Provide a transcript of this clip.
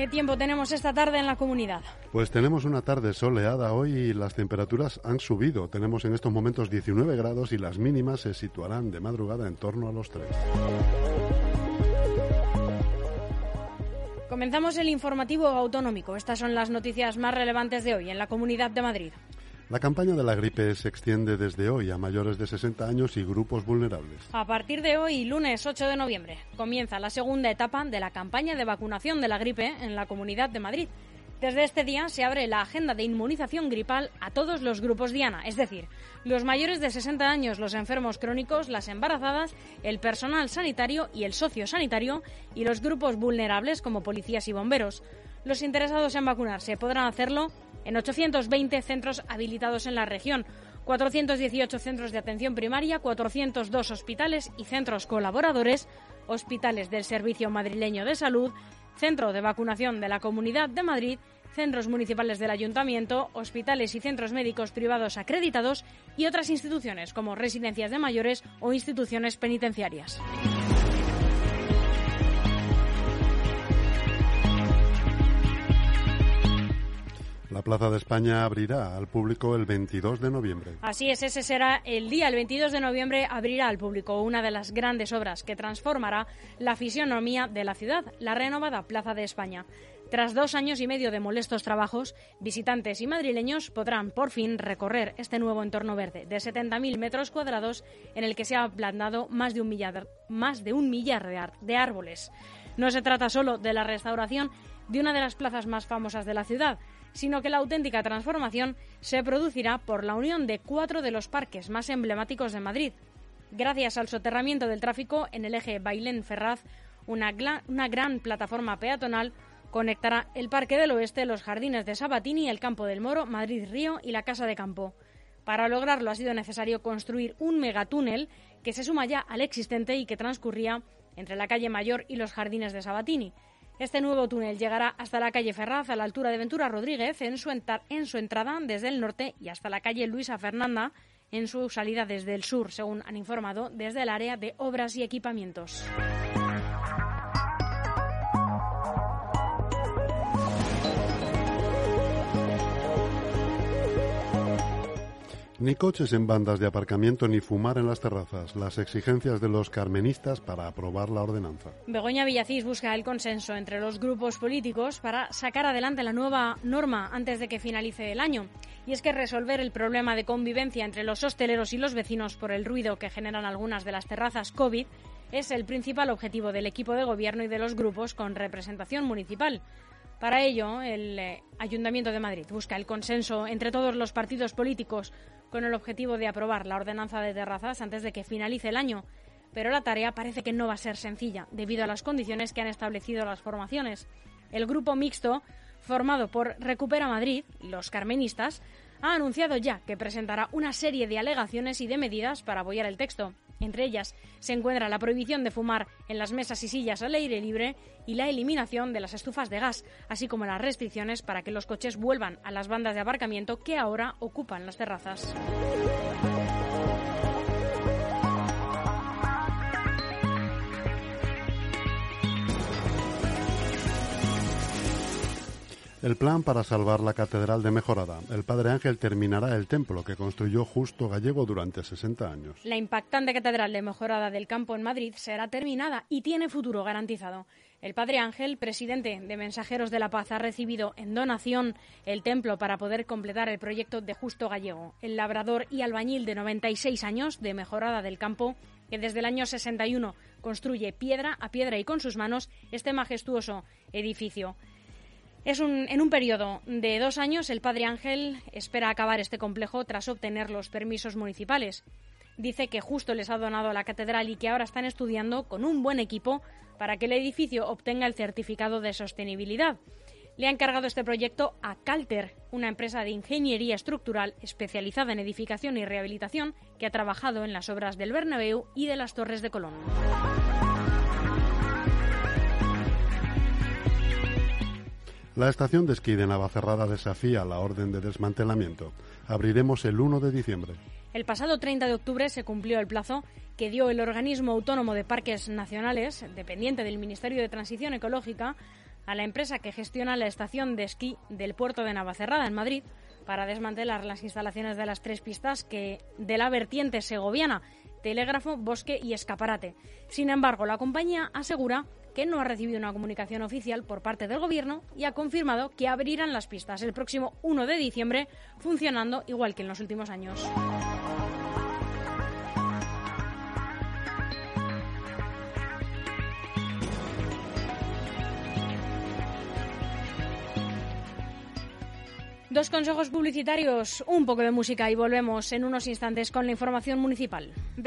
¿Qué tiempo tenemos esta tarde en la comunidad? Pues tenemos una tarde soleada hoy y las temperaturas han subido. Tenemos en estos momentos 19 grados y las mínimas se situarán de madrugada en torno a los 3. Comenzamos el informativo autonómico. Estas son las noticias más relevantes de hoy en la Comunidad de Madrid. La campaña de la gripe se extiende desde hoy a mayores de 60 años y grupos vulnerables. A partir de hoy, lunes 8 de noviembre, comienza la segunda etapa de la campaña de vacunación de la gripe en la Comunidad de Madrid. Desde este día se abre la agenda de inmunización gripal a todos los grupos Diana, es decir, los mayores de 60 años, los enfermos crónicos, las embarazadas, el personal sanitario y el sociosanitario y los grupos vulnerables como policías y bomberos. Los interesados en vacunarse podrán hacerlo en 820 centros habilitados en la región, 418 centros de atención primaria, 402 hospitales y centros colaboradores, hospitales del Servicio Madrileño de Salud, Centro de Vacunación de la Comunidad de Madrid, centros municipales del Ayuntamiento, hospitales y centros médicos privados acreditados y otras instituciones como residencias de mayores o instituciones penitenciarias. La Plaza de España abrirá al público el 22 de noviembre. Así es, ese será el día. El 22 de noviembre abrirá al público una de las grandes obras que transformará la fisionomía de la ciudad, la renovada Plaza de España. Tras dos años y medio de molestos trabajos, visitantes y madrileños podrán por fin recorrer este nuevo entorno verde de 70.000 metros cuadrados en el que se ha plantado más de un millar, más de, un millar de árboles. No se trata solo de la restauración de una de las plazas más famosas de la ciudad, sino que la auténtica transformación se producirá por la unión de cuatro de los parques más emblemáticos de Madrid. Gracias al soterramiento del tráfico en el eje Bailén-Ferraz, una, una, gran plataforma peatonal conectará el Parque del Oeste, los Jardines de Sabatini, el Campo del Moro, Madrid-Río y la Casa de Campo. Para lograrlo ha sido necesario construir un megatúnel que se suma ya al existente y que transcurría entre la calle Mayor y los Jardines de Sabatini. Este nuevo túnel llegará hasta la calle Ferraz, a la altura de Ventura Rodríguez, en su, en su entrada desde el norte y hasta la calle Luisa Fernanda, en su salida desde el sur, según han informado desde el área de obras y equipamientos. Ni coches en bandas de aparcamiento ni fumar en las terrazas. Las exigencias de los carmenistas para aprobar la ordenanza. Begoña Villacís busca el consenso entre los grupos políticos para sacar adelante la nueva norma antes de que finalice el año. Y es que resolver el problema de convivencia entre los hosteleros y los vecinos por el ruido que generan algunas de las terrazas COVID es el principal objetivo del equipo de gobierno y de los grupos con representación municipal. Para ello, el eh, Ayuntamiento de Madrid busca el consenso entre todos los partidos políticos con el objetivo de aprobar la ordenanza de terrazas antes de que finalice el año. Pero la tarea parece que no va a ser sencilla, debido a las condiciones que han establecido las formaciones. El grupo mixto, formado por Recupera Madrid, los carmenistas, ha anunciado ya que presentará una serie de alegaciones y de medidas para apoyar el texto. Entre ellas se encuentra la prohibición de fumar en las mesas y sillas al aire libre y la eliminación de las estufas de gas, así como las restricciones para que los coches vuelvan a las bandas de aparcamiento que ahora ocupan las terrazas. El plan para salvar la Catedral de Mejorada. El Padre Ángel terminará el templo que construyó Justo Gallego durante 60 años. La impactante Catedral de Mejorada del Campo en Madrid será terminada y tiene futuro garantizado. El Padre Ángel, presidente de Mensajeros de la Paz, ha recibido en donación el templo para poder completar el proyecto de Justo Gallego. El labrador y albañil de 96 años de Mejorada del Campo, que desde el año 61 construye piedra a piedra y con sus manos este majestuoso edificio. Es un, en un periodo de dos años, el Padre Ángel espera acabar este complejo tras obtener los permisos municipales. Dice que justo les ha donado la catedral y que ahora están estudiando con un buen equipo para que el edificio obtenga el certificado de sostenibilidad. Le ha encargado este proyecto a Calter, una empresa de ingeniería estructural especializada en edificación y rehabilitación que ha trabajado en las obras del Bernabéu y de las Torres de Colón. La estación de esquí de Navacerrada desafía la orden de desmantelamiento. Abriremos el 1 de diciembre. El pasado 30 de octubre se cumplió el plazo que dio el organismo autónomo de parques nacionales, dependiente del Ministerio de Transición Ecológica, a la empresa que gestiona la estación de esquí del puerto de Navacerrada, en Madrid, para desmantelar las instalaciones de las tres pistas que de la vertiente segoviana, telégrafo, bosque y escaparate. Sin embargo, la compañía asegura que no ha recibido una comunicación oficial por parte del Gobierno y ha confirmado que abrirán las pistas el próximo 1 de diciembre, funcionando igual que en los últimos años. Dos consejos publicitarios, un poco de música y volvemos en unos instantes con la información municipal.